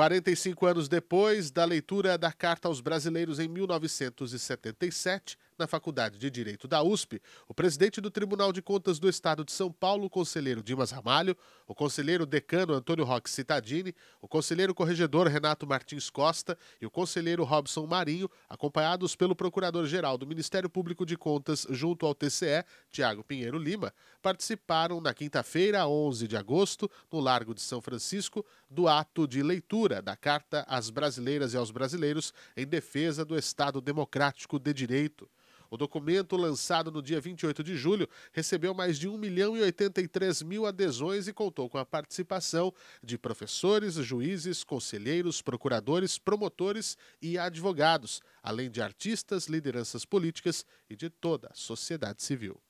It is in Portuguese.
45 anos depois da leitura da Carta aos Brasileiros em 1977, na Faculdade de Direito da USP, o presidente do Tribunal de Contas do Estado de São Paulo, o conselheiro Dimas Ramalho, o conselheiro decano Antônio Roque Cittadini, o conselheiro corregedor Renato Martins Costa e o conselheiro Robson Marinho, acompanhados pelo procurador-geral do Ministério Público de Contas junto ao TCE, Tiago Pinheiro Lima, participaram na quinta-feira, 11 de agosto, no Largo de São Francisco, do ato de leitura da Carta às Brasileiras e aos Brasileiros em defesa do Estado Democrático de Direito. O documento, lançado no dia 28 de julho, recebeu mais de 1 milhão e 83 mil adesões e contou com a participação de professores, juízes, conselheiros, procuradores, promotores e advogados, além de artistas, lideranças políticas e de toda a sociedade civil.